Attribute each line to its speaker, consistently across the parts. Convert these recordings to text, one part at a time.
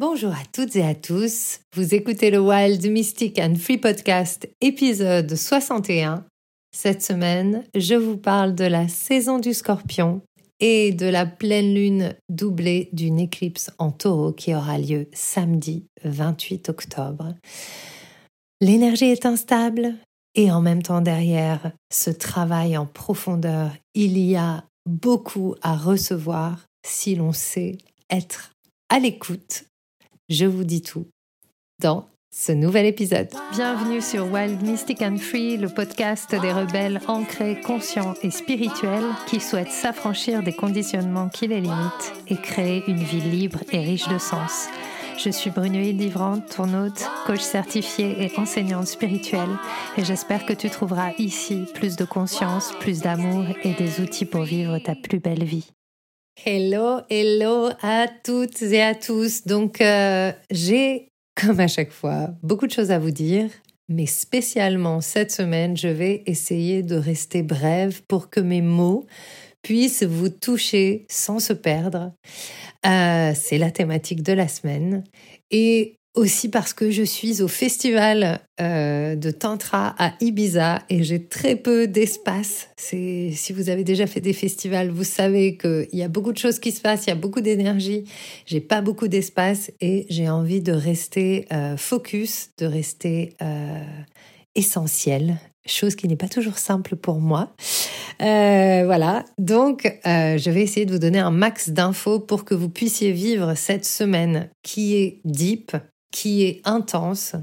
Speaker 1: Bonjour à toutes et à tous. Vous écoutez le Wild Mystic and Free Podcast, épisode 61. Cette semaine, je vous parle de la saison du scorpion et de la pleine lune doublée d'une éclipse en taureau qui aura lieu samedi 28 octobre. L'énergie est instable et en même temps derrière ce travail en profondeur, il y a beaucoup à recevoir si l'on sait être à l'écoute je vous dis tout dans ce nouvel épisode. Bienvenue sur Wild Mystic and Free, le podcast des rebelles ancrés, conscients et spirituels qui souhaitent s'affranchir des conditionnements qui les limitent et créer une vie libre et riche de sens. Je suis Brunoïde Livrante, ton hôte, coach certifié et enseignante spirituelle, et j'espère que tu trouveras ici plus de conscience, plus d'amour et des outils pour vivre ta plus belle vie. Hello, hello à toutes et à tous. Donc, euh, j'ai, comme à chaque fois, beaucoup de choses à vous dire, mais spécialement cette semaine, je vais essayer de rester brève pour que mes mots puissent vous toucher sans se perdre. Euh, c'est la thématique de la semaine. Et aussi parce que je suis au festival euh, de Tantra à Ibiza et j'ai très peu d'espace. Si vous avez déjà fait des festivals, vous savez qu'il y a beaucoup de choses qui se passent, il y a beaucoup d'énergie. J'ai pas beaucoup d'espace et j'ai envie de rester euh, focus, de rester euh, essentiel, chose qui n'est pas toujours simple pour moi. voilà, donc je vais essayer de vous donner un max d'infos pour que vous puissiez vivre cette semaine qui est deep, qui est intense,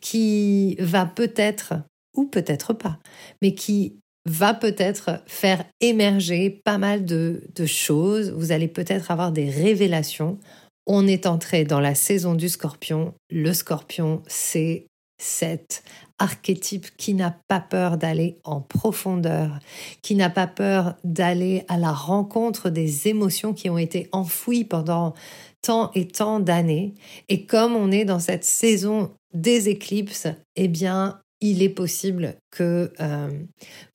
Speaker 1: qui va peut-être, ou peut-être pas, mais qui va peut-être faire émerger pas mal de, choses. Vous allez peut-être avoir des révélations. On est entré dans la saison du scorpion. Le scorpion, c'est cet archétype qui n'a pas peur d'aller en profondeur, qui n'a pas peur d'aller à la rencontre des émotions qui ont été enfouies pendant tant et tant d'années. Et comme on est dans cette saison des éclipses, eh bien, il est possible que euh,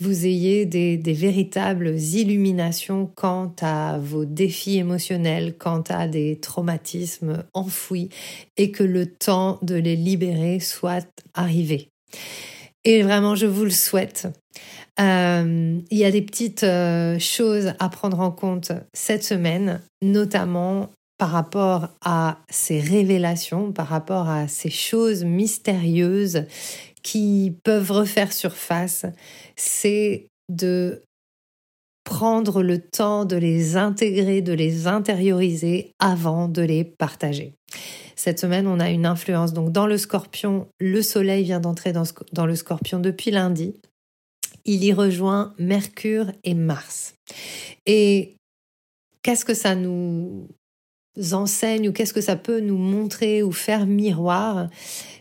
Speaker 1: vous ayez des, véritables illuminations quant à vos défis émotionnels, quant à des traumatismes enfouis, et que le temps de les libérer soit arrivé. Et vraiment, je vous le souhaite. Euh, il y a des petites euh, choses à prendre en compte cette semaine, notamment par rapport à ces révélations, par rapport à ces choses mystérieuses qui peuvent refaire surface, c'est de prendre le temps de les intégrer, de les intérioriser avant de les partager. Cette semaine, on a une influence. Donc, dans le scorpion, le soleil vient d'entrer dans, dans, le scorpion depuis lundi. Il y rejoint Mercure et Mars. Et qu'est-ce que ça nous enseigne ou qu'est-ce que ça peut nous montrer ou faire miroir,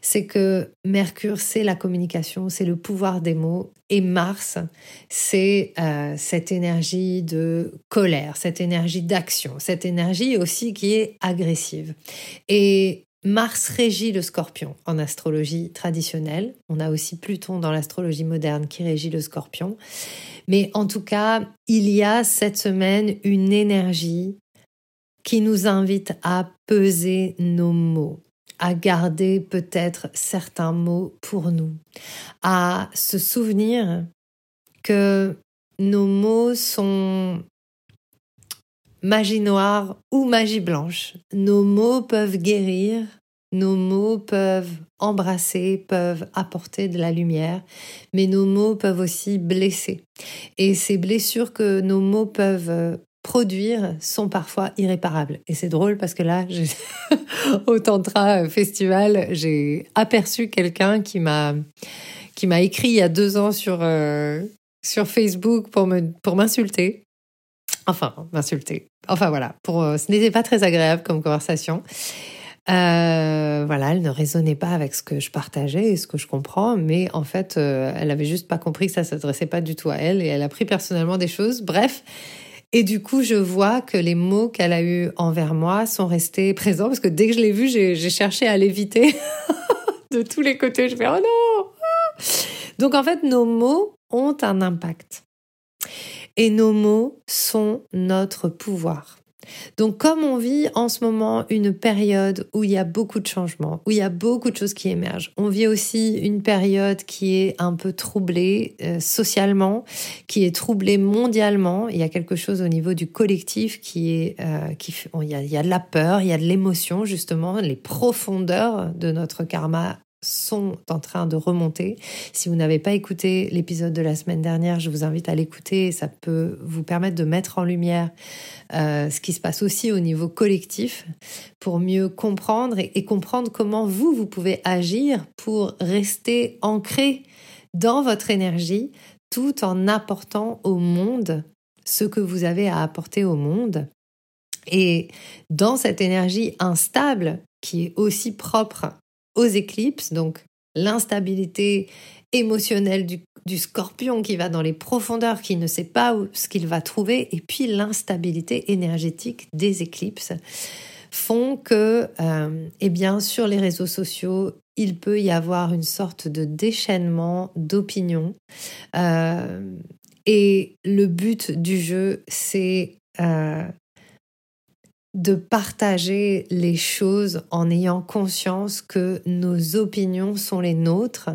Speaker 1: c'est que Mercure, c'est la communication, c'est le pouvoir des mots, et Mars, c'est euh, cette énergie de colère, cette énergie d'action, cette énergie aussi qui est agressive. Et Mars régit le scorpion en astrologie traditionnelle. On a aussi Pluton dans l'astrologie moderne qui régit le scorpion. Mais en tout cas, il y a cette semaine une énergie qui nous invite à peser nos mots, à garder peut-être certains mots pour nous, à se souvenir que nos mots sont magie noire ou magie blanche. Nos mots peuvent guérir, nos mots peuvent embrasser, peuvent apporter de la lumière, mais nos mots peuvent aussi blesser. Et ces blessures que nos mots peuvent produire sont parfois irréparables. Et c'est drôle parce que là, au Tantra Festival, j'ai aperçu quelqu'un qui m'a qui m'a écrit il y a deux ans sur euh, sur Facebook pour me pour m'insulter. Enfin, m'insulter. Enfin voilà, pour euh, ce n'était pas très agréable comme conversation. Euh, voilà, elle ne résonnait pas avec ce que je partageais et ce que je comprends, mais en fait, elle avait juste pas compris que ça s'adressait pas du tout à elle et elle a pris personnellement des choses. Bref, et du coup, je vois que les mots qu'elle a eus envers moi sont restés présents parce que dès que je l'ai vu, j'ai cherché à l'éviter de tous les côtés. Je fais oh non Donc en fait, nos mots ont un impact. Et nos mots sont notre pouvoir. Donc comme on vit en ce moment une période où il y a beaucoup de changements, où il y a beaucoup de choses qui émergent, on vit aussi une période qui est un peu troublée euh, socialement, qui est troublée mondialement. Il y a quelque chose au niveau du collectif qui est, euh, qui, il, y a, il y a de la peur, il y a de l'émotion justement, les profondeurs de notre karma sont en train de remonter. Si vous n'avez pas écouté l'épisode de la semaine dernière, je vous invite à l'écouter. Ça peut vous permettre de mettre en lumière euh, ce qui se passe aussi au niveau collectif pour mieux comprendre et, comprendre comment vous, vous pouvez agir pour rester ancré dans votre énergie tout en apportant au monde ce que vous avez à apporter au monde. Et dans cette énergie instable qui est aussi propre aux éclipses, donc l'instabilité émotionnelle du, scorpion qui va dans les profondeurs, qui ne sait pas où, ce qu'il va trouver, et puis l'instabilité énergétique des éclipses font que, euh, eh bien, sur les réseaux sociaux, il peut y avoir une sorte de déchaînement d'opinions. Euh, et le but du jeu, c'est euh, de partager les choses en ayant conscience que nos opinions sont les nôtres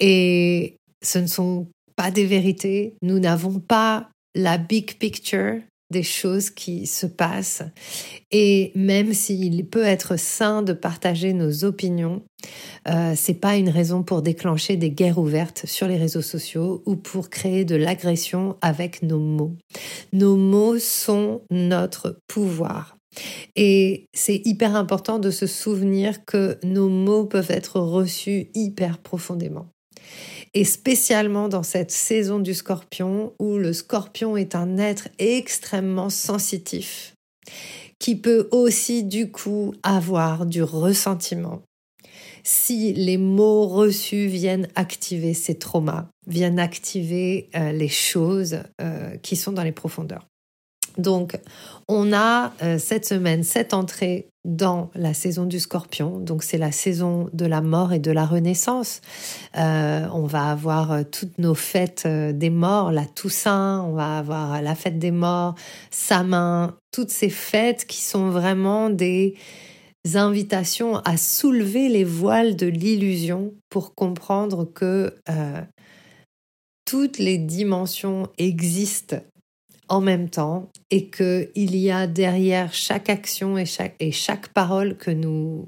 Speaker 1: et ce ne sont pas des vérités. Nous n'avons pas la big picture des choses qui se passent. Et même s'il peut être sain de partager nos opinions, euh, c'est pas une raison pour déclencher des guerres ouvertes sur les réseaux sociaux ou pour créer de l'agression avec nos mots. Nos mots sont notre pouvoir. Et c'est hyper important de se souvenir que nos mots peuvent être reçus hyper profondément. Et spécialement dans cette saison du scorpion, où le scorpion est un être extrêmement sensitif, qui peut aussi du coup avoir du ressentiment. Si les mots reçus viennent activer ces traumas, viennent activer euh, les choses euh, qui sont dans les profondeurs. Donc, on a euh, cette semaine cette entrée dans la saison du scorpion. Donc, c'est la saison de la mort et de la renaissance. Euh, on va avoir euh, toutes nos fêtes des morts, la Toussaint, on va avoir la fête des morts, Samin, toutes ces fêtes qui sont vraiment des invitations à soulever les voiles de l'illusion pour comprendre que toutes les dimensions existent en même temps et qu'il y a derrière chaque action et chaque, et chaque parole que nous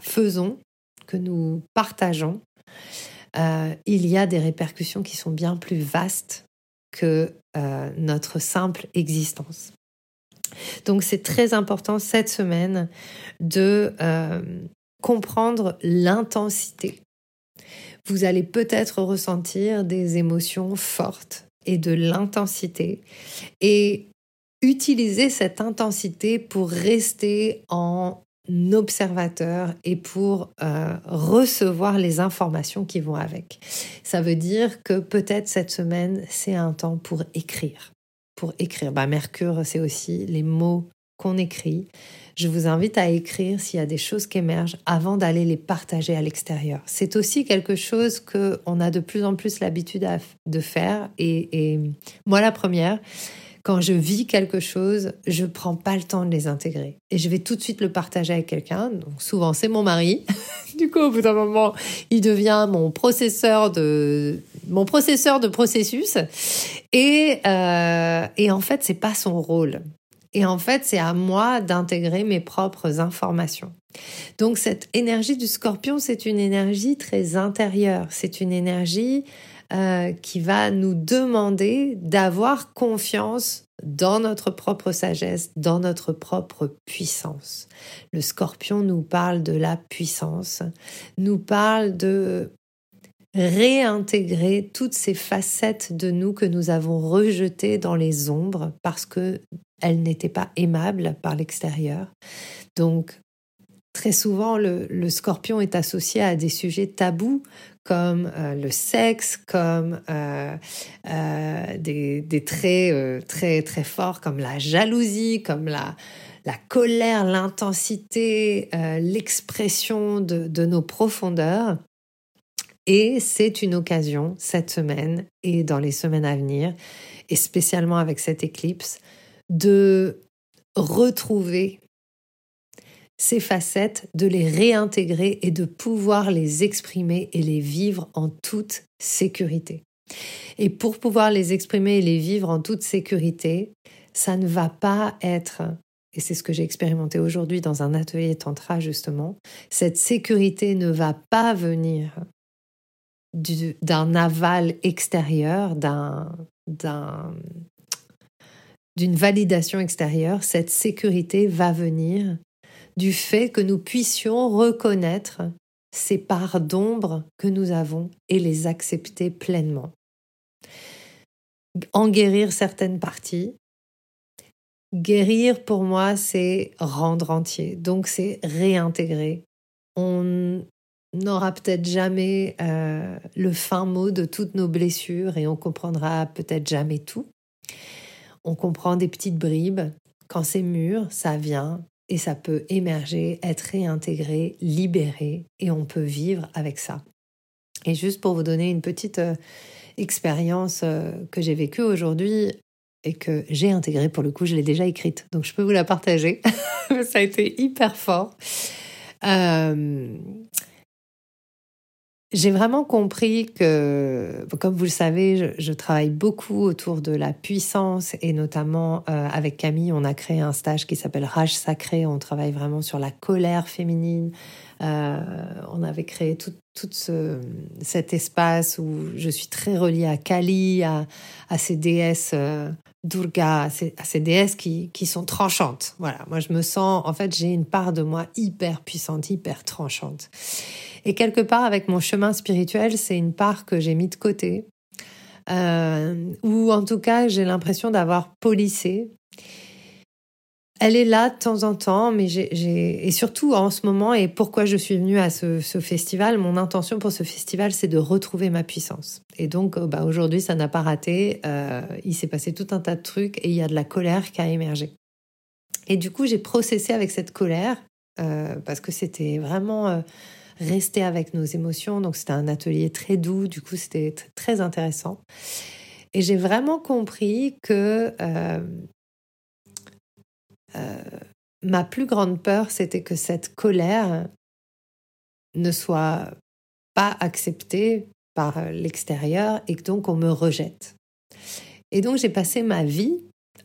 Speaker 1: faisons, que nous partageons, euh, il y a des répercussions qui sont bien plus vastes que euh, notre simple existence. Donc c'est très important cette semaine de euh, comprendre l'intensité. Vous allez peut-être ressentir des émotions fortes, et de l'intensité et utiliser cette intensité pour rester en observateur et pour euh, recevoir les informations qui vont avec. Ça veut dire que peut-être cette semaine, c'est un temps pour écrire. Pour écrire. Bah, Mercure, c'est aussi les mots qu'on écrit. Je vous invite à écrire s'il y a des choses qui émergent avant d'aller les partager à l'extérieur. C'est aussi quelque chose que on a de plus en plus l'habitude de faire. Et, moi, la première, quand je vis quelque chose, je prends pas le temps de les intégrer et je vais tout de suite le partager avec quelqu'un. Donc souvent c'est mon mari. du coup, au bout d'un moment, il devient mon processeur de mon processeur de processus. Et euh, et en fait, c'est pas son rôle. Et en fait, c'est à moi d'intégrer mes propres informations. Donc cette énergie du scorpion, c'est une énergie très intérieure. C'est une énergie euh, qui va nous demander d'avoir confiance dans notre propre sagesse, dans notre propre puissance. Le scorpion nous parle de la puissance, nous parle de réintégrer toutes ces facettes de nous que nous avons rejetées dans les ombres parce que elles n'étaient pas aimables par l'extérieur. Donc très souvent le, scorpion est associé à des sujets tabous comme euh, le sexe, comme euh, euh, des, traits très très forts comme la jalousie, comme la la colère, l'intensité, l'expression de nos profondeurs. Et c'est une occasion cette semaine et dans les semaines à venir, et spécialement avec cette éclipse, de retrouver ces facettes, de les réintégrer et de pouvoir les exprimer et les vivre en toute sécurité. Et pour pouvoir les exprimer et les vivre en toute sécurité, ça ne va pas être, et c'est ce que j'ai expérimenté aujourd'hui dans un atelier tantra justement, cette sécurité ne va pas venir d'un aval extérieur, d'un, d'une validation extérieure, cette sécurité va venir du fait que nous puissions reconnaître ces parts d'ombre que nous avons et les accepter pleinement. En guérir certaines parties. Guérir pour moi, c'est rendre entier. Donc c'est réintégrer. On n'aura peut-être jamais euh, le fin mot de toutes nos blessures et on comprendra peut-être jamais tout. On comprend des petites bribes. Quand c'est mûr, ça vient et ça peut émerger, être réintégré, libéré et on peut vivre avec ça. Et juste pour vous donner une petite euh, expérience euh, que j'ai vécue aujourd'hui et que j'ai intégrée pour le coup, je l'ai déjà écrite, donc je peux vous la partager. ça a été hyper fort. Euh, j'ai vraiment compris que, comme vous le savez, je, travaille beaucoup autour de la puissance et notamment euh, avec Camille, on a créé un stage qui s'appelle Rage Sacré. On travaille vraiment sur la colère féminine. Euh, on avait créé tout, ce, cet espace où je suis très reliée à Kali, à, ces déesses euh, Durga, à ces, à ces déesses qui, qui sont tranchantes. Voilà, moi je me sens, en fait, j'ai une part de moi hyper puissante, hyper tranchante. Et quelque part, avec mon chemin spirituel, c'est une part que j'ai mis de côté, euh, ou en tout cas, j'ai l'impression d'avoir polissé. Elle est là de temps en temps, mais j'ai et surtout en ce moment et pourquoi je suis venue à ce, festival. Mon intention pour ce festival, c'est de retrouver ma puissance. Et donc, euh, bah, aujourd'hui, ça n'a pas raté. Euh, il s'est passé tout un tas de trucs et il y a de la colère qui a émergé. Et du coup, j'ai processé avec cette colère parce que c'était vraiment rester avec nos émotions. Donc c'était un atelier très doux, du coup c'était très intéressant. Et j'ai vraiment compris que euh, euh, ma plus grande peur, c'était que cette colère ne soit pas acceptée par l'extérieur et que donc on me rejette. Et donc j'ai passé ma vie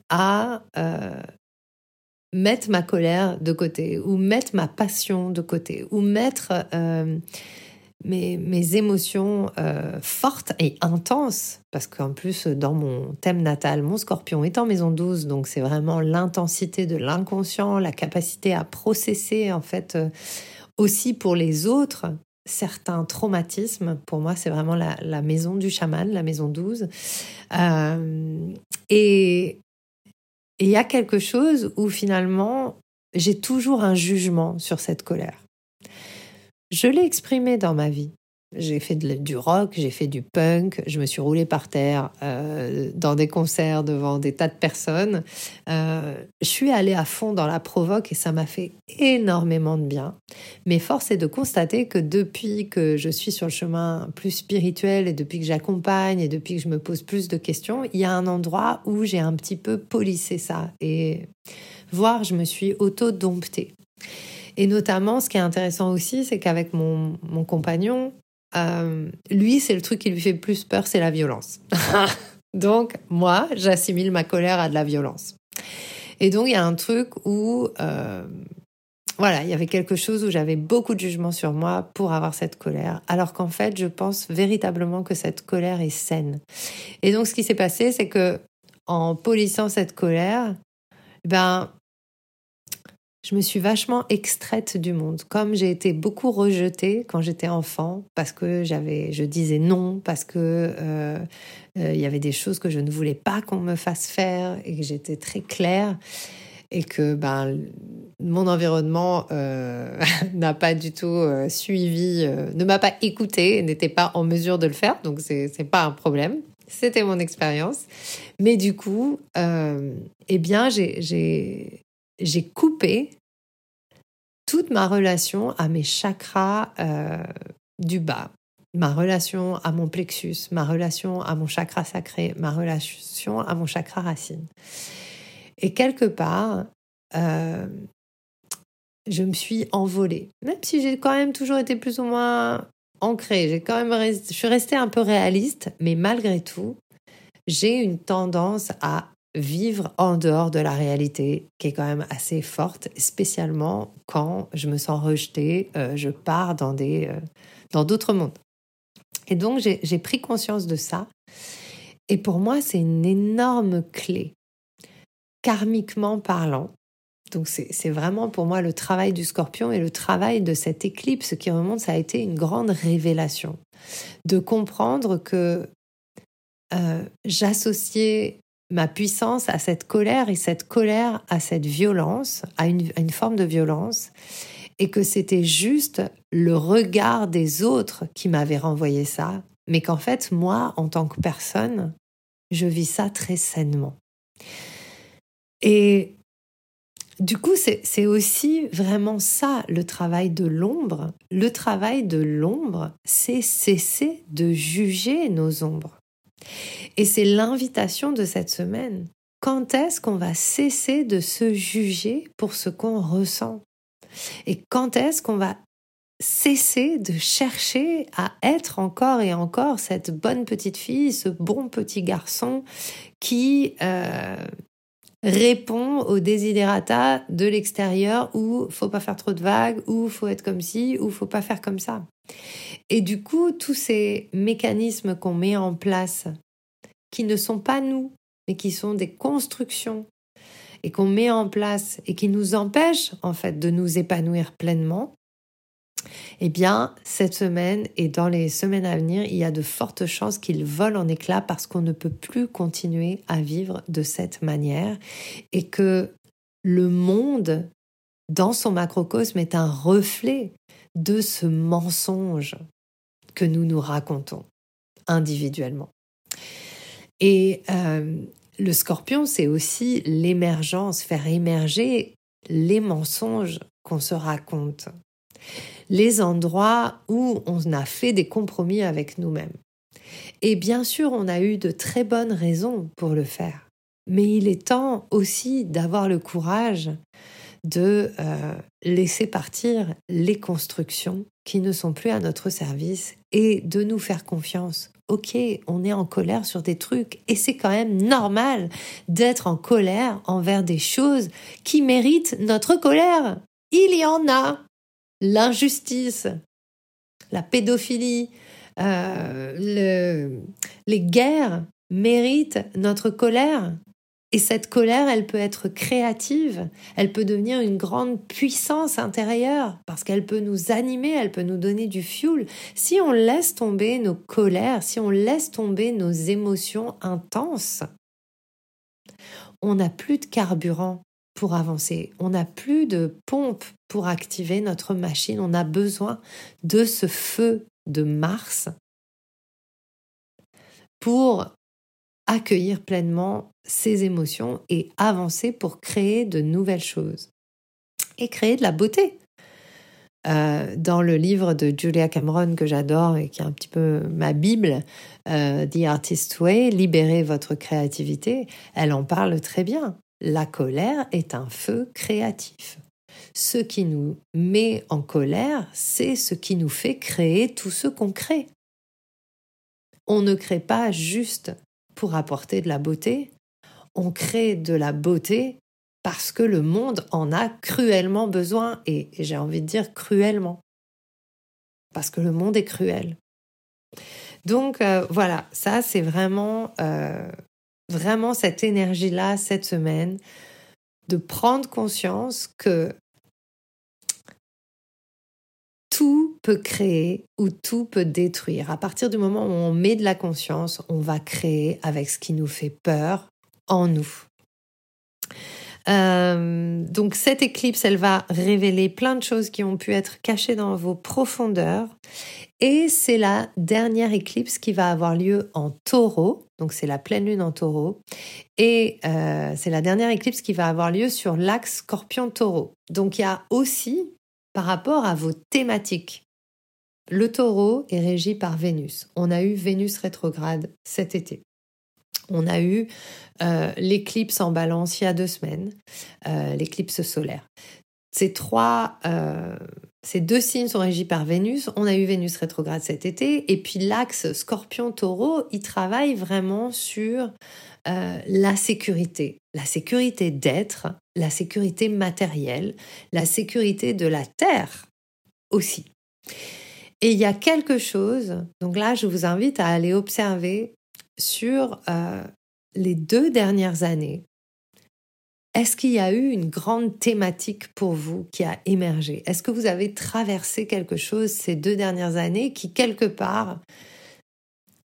Speaker 1: à euh, mettre ma colère de côté, ou mettre ma passion de côté, ou mettre euh, mes, mes, émotions euh, fortes et intenses, parce qu'en plus, dans mon thème natal, mon scorpion est en maison 12, donc c'est vraiment l'intensité de l'inconscient, la capacité à processer, en fait, euh, aussi pour les autres, certains traumatismes. Pour moi, c'est vraiment la, la, maison du chaman, la maison 12. et et il y a quelque chose où finalement, j'ai toujours un jugement sur cette colère. Je l'ai exprimé dans ma vie. J'ai fait du rock, j'ai fait du punk, je me suis roulée par terre euh, dans des concerts devant des tas de personnes. Euh, je suis allée à fond dans la provoque et ça m'a fait énormément de bien. Mais force est de constater que depuis que je suis sur le chemin plus spirituel et depuis que j'accompagne et depuis que je me pose plus de questions, il y a un endroit où j'ai un petit peu polissé ça et voire je me suis auto-domptée. Et notamment, ce qui est intéressant aussi, c'est qu'avec mon, mon, compagnon, euh, lui, c'est le truc qui lui fait plus peur, c'est la violence. donc, moi, j'assimile ma colère à de la violence. Et donc, il y a un truc où, euh, voilà, il y avait quelque chose où j'avais beaucoup de jugement sur moi pour avoir cette colère, alors qu'en fait, je pense véritablement que cette colère est saine. Et donc, ce qui s'est passé, c'est que en polissant cette colère, ben, je me suis vachement extraite du monde. Comme j'ai été beaucoup rejetée quand j'étais enfant, parce que j'avais, je disais non, parce que euh, euh, il y avait des choses que je ne voulais pas qu'on me fasse faire et que j'étais très claire et que ben mon environnement euh, n'a pas du tout suivi, ne m'a pas écouté, n'était pas en mesure de le faire, donc c'est c'est pas un problème. C'était mon expérience, mais du coup, eh bien j'ai j'ai coupé toute ma relation à mes chakras euh, du bas, ma relation à mon plexus, ma relation à mon chakra sacré, ma relation à mon chakra racine. Et quelque part, euh, je me suis envolée. Même si j'ai quand même toujours été plus ou moins ancrée, j'ai quand même je suis restée un peu réaliste, mais malgré tout, j'ai une tendance à vivre en dehors de la réalité qui est quand même assez forte, spécialement quand je me sens rejetée, euh, je pars dans des euh, dans d'autres mondes. Et donc j'ai pris conscience de ça. Et pour moi, c'est une énorme clé, karmiquement parlant. Donc c'est vraiment pour moi le travail du scorpion et le travail de cette éclipse qui remonte, ça a été une grande révélation. De comprendre que euh, j'associais ma puissance à cette colère et cette colère à cette violence, à une, forme de violence, et que c'était juste le regard des autres qui m'avait renvoyé ça, mais qu'en fait, moi, en tant que personne, je vis ça très sainement. Et du coup, c'est aussi vraiment ça, le travail de l'ombre. Le travail de l'ombre, c'est cesser de juger nos ombres. Et c'est l'invitation de cette semaine. Quand est-ce qu'on va cesser de se juger pour ce qu'on ressent? Et quand est-ce qu'on va cesser de chercher à être encore et encore cette bonne petite fille, ce bon petit garçon qui euh, répond aux desiderata de l'extérieur où faut pas faire trop de vagues, où faut être comme ci, où faut pas faire comme ça? Et du coup, tous ces mécanismes qu'on met en place, qui ne sont pas nous, mais qui sont des constructions, et qu'on met en place et qui nous empêchent en fait de nous épanouir pleinement, eh bien, cette semaine et dans les semaines à venir, il y a de fortes chances qu'ils volent en éclats parce qu'on ne peut plus continuer à vivre de cette manière et que le monde, dans son macrocosme, est un reflet de ce mensonge que nous nous racontons individuellement. Et euh, le scorpion, c'est aussi l'émergence, faire émerger les mensonges qu'on se raconte, les endroits où on a fait des compromis avec nous-mêmes. Et bien sûr, on a eu de très bonnes raisons pour le faire, mais il est temps aussi d'avoir le courage de euh, laisser partir les constructions qui ne sont plus à notre service et de nous faire confiance. Ok, on est en colère sur des trucs et c'est quand même normal d'être en colère envers des choses qui méritent notre colère. Il y en a. L'injustice, la pédophilie, euh, les guerres méritent notre colère. Et cette colère, elle peut être créative, elle peut devenir une grande puissance intérieure, parce qu'elle peut nous animer, elle peut nous donner du fuel. Si on laisse tomber nos colères, si on laisse tomber nos émotions intenses, on n'a plus de carburant pour avancer, on n'a plus de pompe pour activer notre machine, on a besoin de ce feu de Mars pour accueillir pleinement ses émotions et avancer pour créer de nouvelles choses et créer de la beauté. Euh, dans le livre de Julia Cameron que j'adore et qui est un petit peu ma Bible, euh, The Artist Way, Libérer votre créativité, elle en parle très bien. La colère est un feu créatif. Ce qui nous met en colère, c'est ce qui nous fait créer tout ce qu'on crée. On ne crée pas juste pour apporter de la beauté, on crée de la beauté parce que le monde en a cruellement besoin, et j'ai envie de dire cruellement, parce que le monde est cruel. Donc euh, voilà, ça c'est vraiment, euh, vraiment cette énergie-là cette semaine, de prendre conscience que tout peut créer ou tout peut détruire. À partir du moment où on met de la conscience, on va créer avec ce qui nous fait peur en nous. Euh, donc cette éclipse, elle va révéler plein de choses qui ont pu être cachées dans vos profondeurs. Et c'est la dernière éclipse qui va avoir lieu en taureau. Donc c'est la pleine lune en taureau. Et euh, c'est la dernière éclipse qui va avoir lieu sur l'axe scorpion-taureau. Donc il y a aussi par rapport à vos thématiques. Le taureau est régi par Vénus. On a eu Vénus rétrograde cet été. On a eu euh, l'éclipse en balance il y a deux semaines, euh, l'éclipse solaire. Ces trois, euh, ces deux signes sont régis par Vénus. On a eu Vénus rétrograde cet été. Et puis l'axe Scorpion-Taureau, il travaille vraiment sur la sécurité. La sécurité d'être, la sécurité matérielle, la sécurité de la Terre aussi. Et il y a quelque chose, donc là je vous invite à aller observer sur euh, les deux dernières années, est-ce qu'il y a eu une grande thématique pour vous qui a émergé? Est-ce que vous avez traversé quelque chose ces deux dernières années qui, quelque part,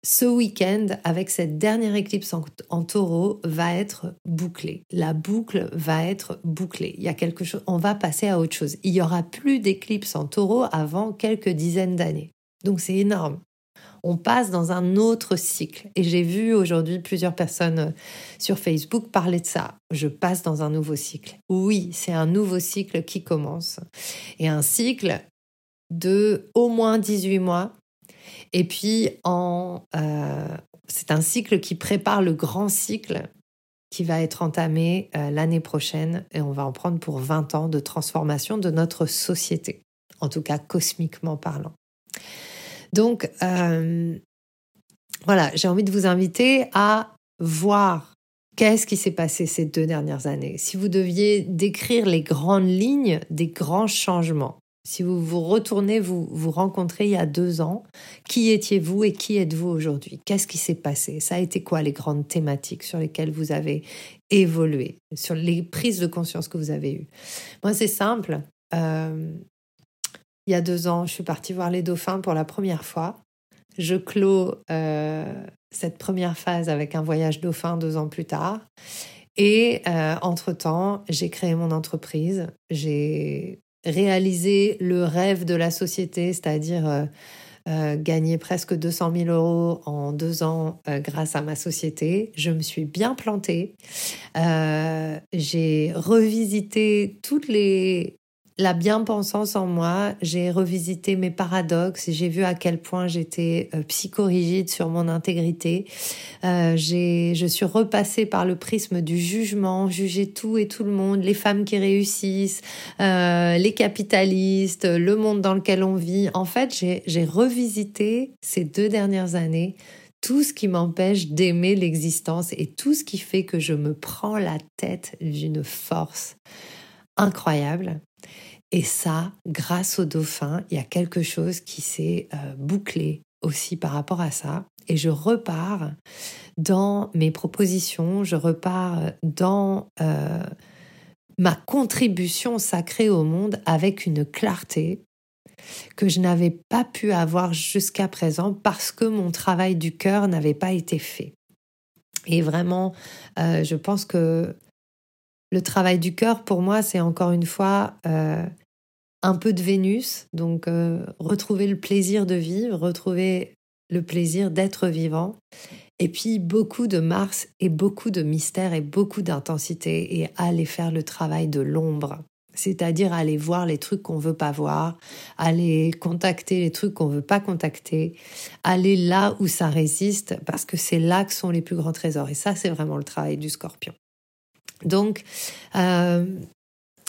Speaker 1: ce week-end, avec cette dernière éclipse en, taureau, va être bouclé. La boucle va être bouclée. Il y a quelque chose, on va passer à autre chose. Il y aura plus d'éclipse en taureau avant quelques dizaines d'années. Donc c'est énorme on passe dans un autre cycle. Et j'ai vu aujourd'hui plusieurs personnes euh, sur Facebook parler de ça. Je passe dans un nouveau cycle. Oui, c'est un nouveau cycle qui commence. Et un cycle de au moins 18 mois. Et puis, euh, c'est un cycle qui prépare le grand cycle qui va être entamé euh, l'année prochaine et on va en prendre pour 20 ans de transformation de notre société, en tout cas cosmiquement parlant. Donc, euh, voilà, j'ai envie de vous inviter à voir qu'est-ce qui s'est passé ces deux dernières années. Si vous deviez décrire les grandes lignes des grands changements, si vous vous retournez, vous vous rencontrez il y a deux ans, qui étiez-vous et qui êtes-vous aujourd'hui? Qu'est-ce qui s'est passé? Ça a été quoi les grandes thématiques sur lesquelles vous avez évolué, sur les prises de conscience que vous avez eues? Moi, c'est simple. Euh, il y a deux ans, je suis partie voir les dauphins pour la première fois. Je clôt euh, cette première phase avec un voyage dauphin deux ans plus tard. Et euh, entre-temps, j'ai créé mon entreprise. J'ai réalisé le rêve de la société, c'est-à-dire euh, gagner presque 200 000 euros en deux ans grâce à ma société. Je me suis bien plantée. j'ai revisité toutes les la bien-pensance en moi, j'ai revisité mes paradoxes, j'ai vu à quel point j'étais euh, psychorigide sur mon intégrité. Euh, je suis repassée par le prisme du jugement, juger tout et tout le monde, les femmes qui réussissent, euh, les capitalistes, le monde dans lequel on vit. En fait, j'ai revisité ces deux dernières années tout ce qui m'empêche d'aimer l'existence et tout ce qui fait que je me prends la tête d'une force incroyable. Et ça, grâce au dauphin, il y a quelque chose qui s'est euh, bouclé aussi par rapport à ça. Et je repars dans mes propositions, je repars dans euh, ma contribution sacrée au monde avec une clarté que je n'avais pas pu avoir jusqu'à présent parce que mon travail du cœur n'avait pas été fait. Et vraiment, euh, je pense que le travail du cœur, pour moi, c'est encore une fois euh, un peu de Vénus, donc euh, retrouver le plaisir de vivre, retrouver le plaisir d'être vivant, et puis beaucoup de Mars et beaucoup de mystère et beaucoup d'intensité, et aller faire le travail de l'ombre, c'est-à-dire aller voir les trucs qu'on veut pas voir, aller contacter les trucs qu'on veut pas contacter, aller là où ça résiste, parce que c'est là que sont les plus grands trésors, et ça c'est vraiment le travail du Scorpion. Donc, euh,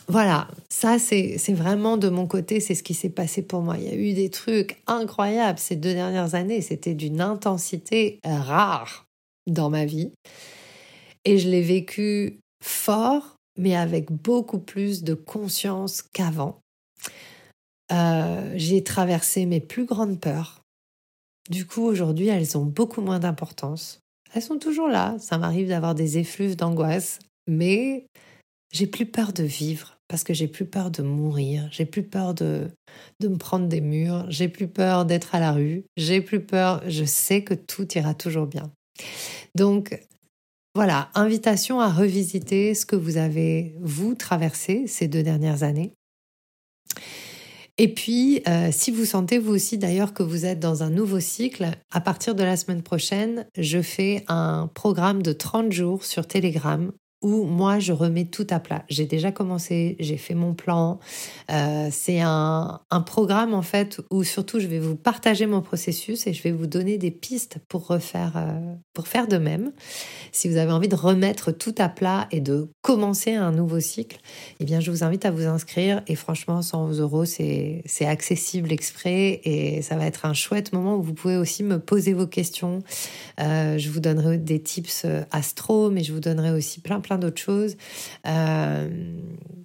Speaker 1: voilà, ça c'est vraiment de mon côté, c'est ce qui s'est passé pour moi. Il y a eu des trucs incroyables ces deux dernières années, c'était d'une intensité rare dans ma vie. Et je l'ai vécu fort, mais avec beaucoup plus de conscience qu'avant. Euh, j'ai traversé mes plus grandes peurs. Du coup, aujourd'hui, elles ont beaucoup moins d'importance. Elles sont toujours là. Ça m'arrive d'avoir des effluves d'angoisse, mais j'ai plus peur de vivre parce que j'ai plus peur de mourir, j'ai plus peur de, de me prendre des murs, j'ai plus peur d'être à la rue, j'ai plus peur, je sais que tout ira toujours bien. Donc voilà, invitation à revisiter ce que vous avez, vous, traversé ces deux dernières années. Et puis, euh, si vous sentez vous aussi d'ailleurs que vous êtes dans un nouveau cycle, à partir de la semaine prochaine, je fais un programme de 30 jours sur Telegram moi je remets tout à plat. J'ai déjà commencé, j'ai fait mon plan. Euh, c'est un, un, programme en fait où surtout je vais vous partager mon processus et je vais vous donner des pistes pour refaire, euh, pour faire de même. Si vous avez envie de remettre tout à plat et de commencer un nouveau cycle, eh bien je vous invite à vous inscrire et franchement 100 euros c'est accessible exprès et ça va être un chouette moment où vous pouvez aussi me poser vos questions. Euh, je vous donnerai des tips astro, mais je vous donnerai aussi plein plein d'autres choses, euh,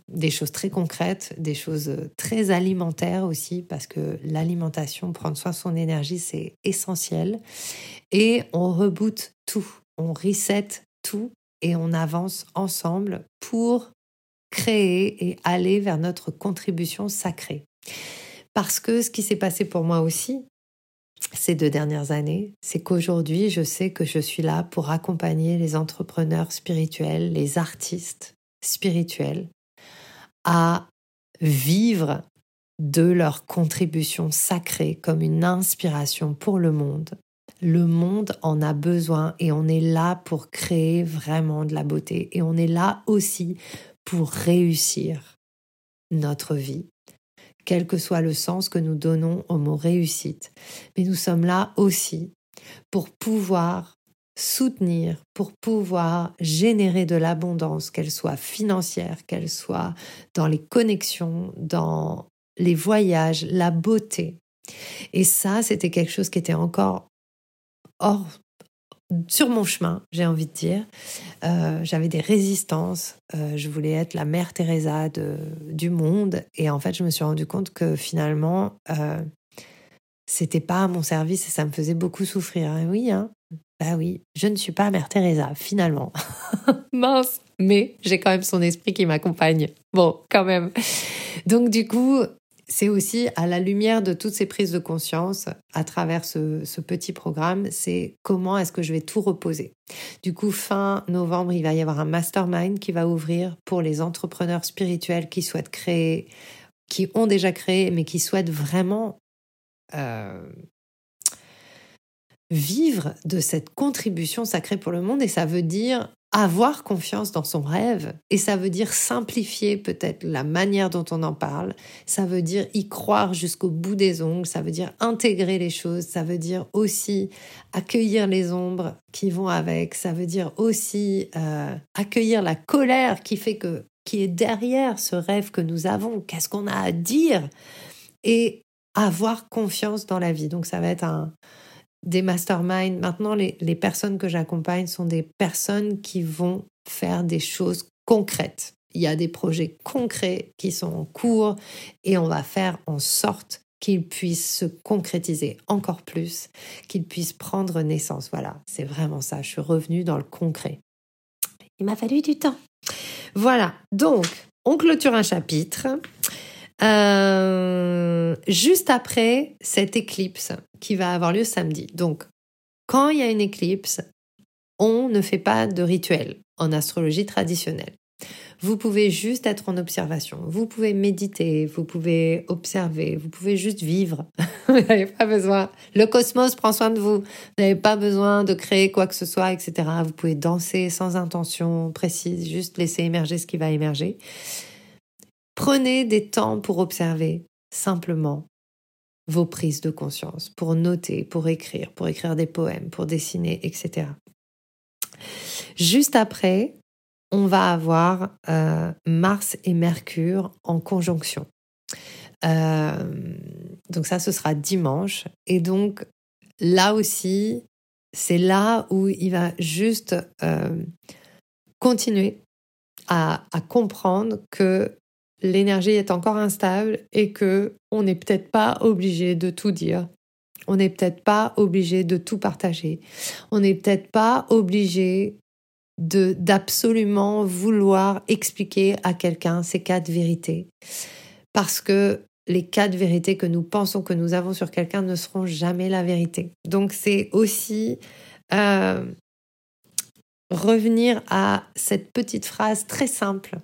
Speaker 1: des choses très concrètes, des choses très alimentaires aussi, parce que l'alimentation, prendre soin de son énergie, c'est essentiel. Et on reboot tout, on reset tout et on avance ensemble pour créer et aller vers notre contribution sacrée. Parce que ce qui s'est passé pour moi aussi, ces deux dernières années, c'est qu'aujourd'hui, je sais que je suis là pour accompagner les entrepreneurs spirituels, les artistes spirituels à vivre de leur contribution sacrée comme une inspiration pour le monde. Le monde en a besoin et on est là pour créer vraiment de la beauté et on est là aussi pour réussir notre vie quel que soit le sens que nous donnons au mot réussite. Mais nous sommes là aussi pour pouvoir soutenir, pour pouvoir générer de l'abondance, qu'elle soit financière, qu'elle soit dans les connexions, dans les voyages, la beauté. Et ça, c'était quelque chose qui était encore hors sur mon chemin, j'ai envie de dire. Euh, j'avais des résistances. Euh, je voulais être la mère Teresa du monde. Et en fait, je me suis rendu compte que finalement, euh, c'était pas à mon service et ça me faisait beaucoup souffrir. Et oui, hein. Bah oui, je ne suis pas mère Teresa, finalement. Mince, mais j'ai quand même son esprit qui m'accompagne. Bon, quand même. Donc du coup, c'est aussi à la lumière de toutes ces prises de conscience à travers ce, petit programme, c'est comment est-ce que je vais tout reposer. Du coup, fin novembre, il va y avoir un mastermind qui va ouvrir pour les entrepreneurs spirituels qui souhaitent créer, qui ont déjà créé, mais qui souhaitent vraiment euh, vivre de cette contribution sacrée pour le monde. Et ça veut dire avoir confiance dans son rêve. Et ça veut dire simplifier peut-être la manière dont on en parle, ça veut dire y croire jusqu'au bout des ongles, ça veut dire intégrer les choses, ça veut dire aussi accueillir les ombres qui vont avec, ça veut dire aussi euh, accueillir la colère qui fait que qui est derrière ce rêve que nous avons, qu'est-ce qu'on a à dire? Et avoir confiance dans la vie. Donc ça va être un, des masterminds. Maintenant, les, les personnes que j'accompagne sont des personnes qui vont faire des choses concrètes. Il y a des projets concrets qui sont en cours et on va faire en sorte qu'ils puissent se concrétiser encore plus, qu'ils puissent prendre naissance. Voilà, c'est vraiment ça. Je suis revenue dans le concret. Il m'a fallu du temps. Voilà, donc on clôture un chapitre. Euh, juste après cette éclipse qui va avoir lieu samedi. Donc, quand il y a une éclipse, on ne fait pas de rituel en astrologie traditionnelle. Vous pouvez juste être en observation, vous pouvez méditer, vous pouvez observer, vous pouvez juste vivre. vous n'avez pas besoin. Le cosmos prend soin de vous. Vous n'avez pas besoin de créer quoi que ce soit, etc. Vous pouvez danser sans intention précise, juste laisser émerger ce qui va émerger. Prenez des temps pour observer simplement vos prises de conscience, pour noter, pour écrire, pour écrire des poèmes, pour dessiner, etc. Juste après, on va avoir euh, Mars et Mercure en conjonction. Euh, donc ça, ce sera dimanche. Et donc là aussi, c'est là où il va juste euh, continuer à, à, comprendre que l'énergie est encore instable et que on n'est peut-être pas obligé de tout dire. On n'est peut-être pas obligé de tout partager. On n'est peut-être pas obligé de d'absolument vouloir expliquer à quelqu'un ces quatre vérités. Parce que les quatre vérités que nous pensons que nous avons sur quelqu'un ne seront jamais la vérité. Donc c'est aussi euh, revenir à cette petite phrase très simple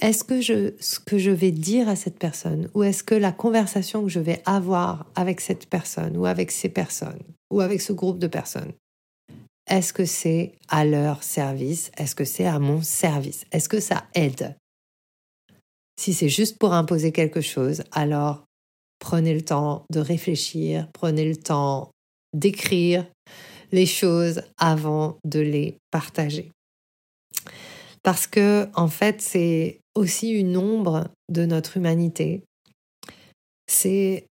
Speaker 1: est-ce que je, ce que je vais dire à cette personne ou est-ce que la conversation que je vais avoir avec cette personne ou avec ces personnes ou avec ce groupe de personnes, est-ce que c'est à leur service Est-ce que c'est à mon service Est-ce que ça aide? Si c'est juste pour imposer quelque chose, alors prenez le temps de réfléchir, prenez le temps d'écrire les choses avant de les partager. Parce que, en fait, c'est aussi une ombre de notre humanité. C'est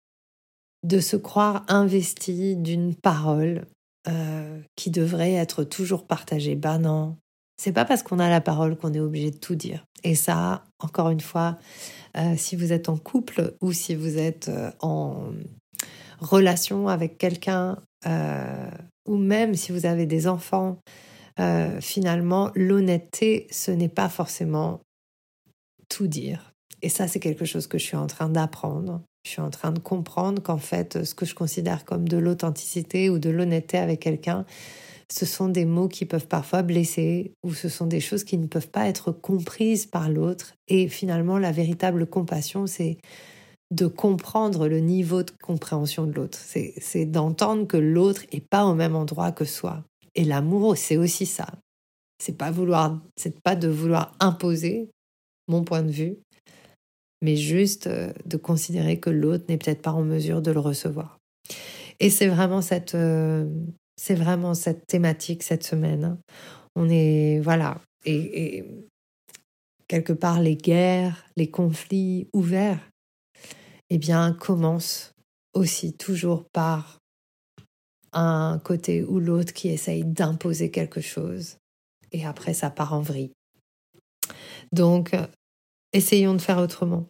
Speaker 1: de se croire investi d'une parole euh, qui devrait être toujours partagée. Ben non, c'est pas parce qu'on a la parole qu'on est obligé de tout dire. Et ça, encore une fois, euh, si vous êtes en couple ou si vous êtes euh, en relation avec quelqu'un, ou même si vous avez des enfants, finalement, l'honnêteté, ce n'est pas forcément tout dire. Et ça, c'est quelque chose que je suis en train d'apprendre. Je suis en train de comprendre qu'en fait, ce que je considère comme de l'authenticité ou de l'honnêteté avec quelqu'un, ce sont des mots qui peuvent parfois blesser ou ce sont des choses qui ne peuvent pas être comprises par l'autre. Et finalement, la véritable compassion, c'est de comprendre le niveau de compréhension de l'autre. C'est d'entendre que l'autre n'est pas au même endroit que soi. Et l'amour, c'est aussi ça. C'est pas vouloir, c'est pas de vouloir imposer mon point de vue, mais juste euh, de considérer que l'autre n'est peut-être pas en mesure de le recevoir. Et c'est vraiment cette, euh, c'est vraiment cette thématique cette semaine. Hein. On est, voilà, et, quelque part les guerres, les conflits ouverts, eh bien, commencent aussi toujours par un côté ou l'autre qui essaye d'imposer quelque chose. Et après, ça part en vrille. Donc, essayons de faire autrement.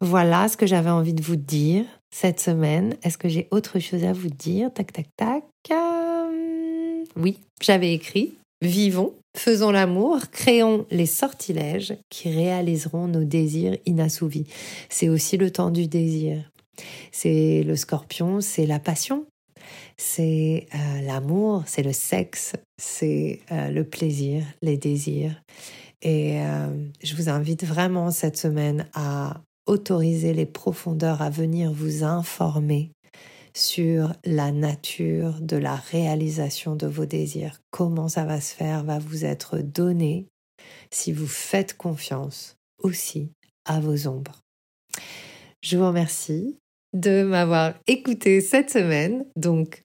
Speaker 1: Voilà ce que j'avais envie de vous dire cette semaine. Est-ce que j'ai autre chose à vous dire? Tac, tac, tac. Euh, oui, j'avais écrit Vivons, faisons l'amour, créons les sortilèges qui réaliseront nos désirs inassouvis. C'est aussi le temps du désir. C'est le scorpion, c'est la passion, c'est euh, l'amour, c'est le sexe, c'est euh, le plaisir, les désirs. Et euh, je vous invite vraiment cette semaine à autoriser les profondeurs à venir vous informer sur la nature de la réalisation de vos désirs. Comment ça va se faire va vous être donné si vous faites confiance aussi à vos ombres. Je vous remercie de m'avoir écouté cette semaine. Donc,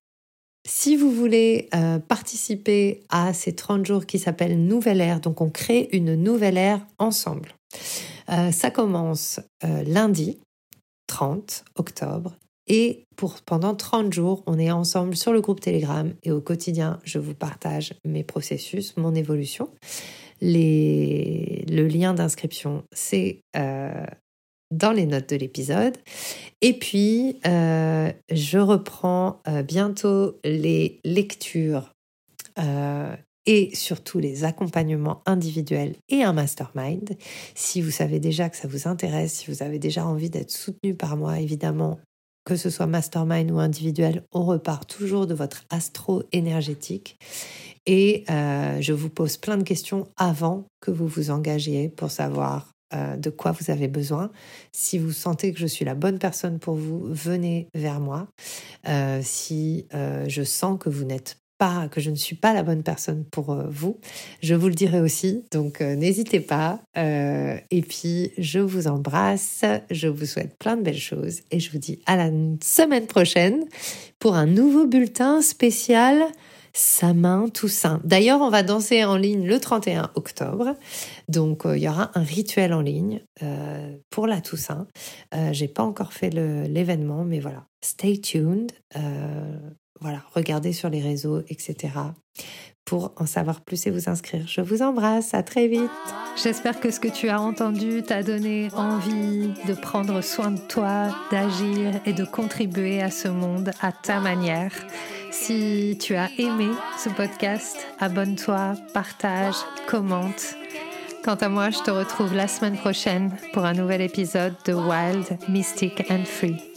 Speaker 1: si vous voulez euh, participer à ces 30 jours qui s'appellent Nouvelle Ère, donc on crée une nouvelle ère ensemble. Euh, ça commence euh, lundi 30 octobre et pour pendant 30 jours, on est ensemble sur le groupe Telegram et au quotidien, je vous partage mes processus, mon évolution. Le lien d'inscription, c'est dans les notes de l'épisode. Et puis, euh, je reprends euh, bientôt les lectures euh, et surtout les accompagnements individuels et un mastermind. Si vous savez déjà que ça vous intéresse, si vous avez déjà envie d'être soutenu par moi, évidemment, que ce soit mastermind ou individuel, on repart toujours de votre astro énergétique. Et je vous pose plein de questions avant que vous vous engagiez pour savoir euh, de quoi vous avez besoin. Si vous sentez que je suis la bonne personne pour vous, venez vers moi. Euh, si euh, je sens que vous n'êtes pas, que je ne suis pas la bonne personne pour vous, je vous le dirai aussi. Donc n'hésitez pas. et puis je vous embrasse. Je vous souhaite plein de belles choses et je vous dis à la semaine prochaine pour un nouveau bulletin spécial sa main Toussaint. D'ailleurs, on va danser en ligne le 31 octobre. Donc, euh, il y aura un rituel en ligne euh, pour la Toussaint. Euh, J'ai pas encore fait l'événement, mais voilà. Stay tuned. Voilà, regardez sur les réseaux, etc. pour en savoir plus et vous inscrire. Je vous embrasse, à très vite. J'espère que ce que tu as entendu t'a donné envie de prendre soin de toi, d'agir et de contribuer à ce monde à ta manière. Si tu as aimé ce podcast, abonne-toi, partage, commente. Quant à moi, je te retrouve la semaine prochaine pour un nouvel épisode de Wild, Mystic and Free.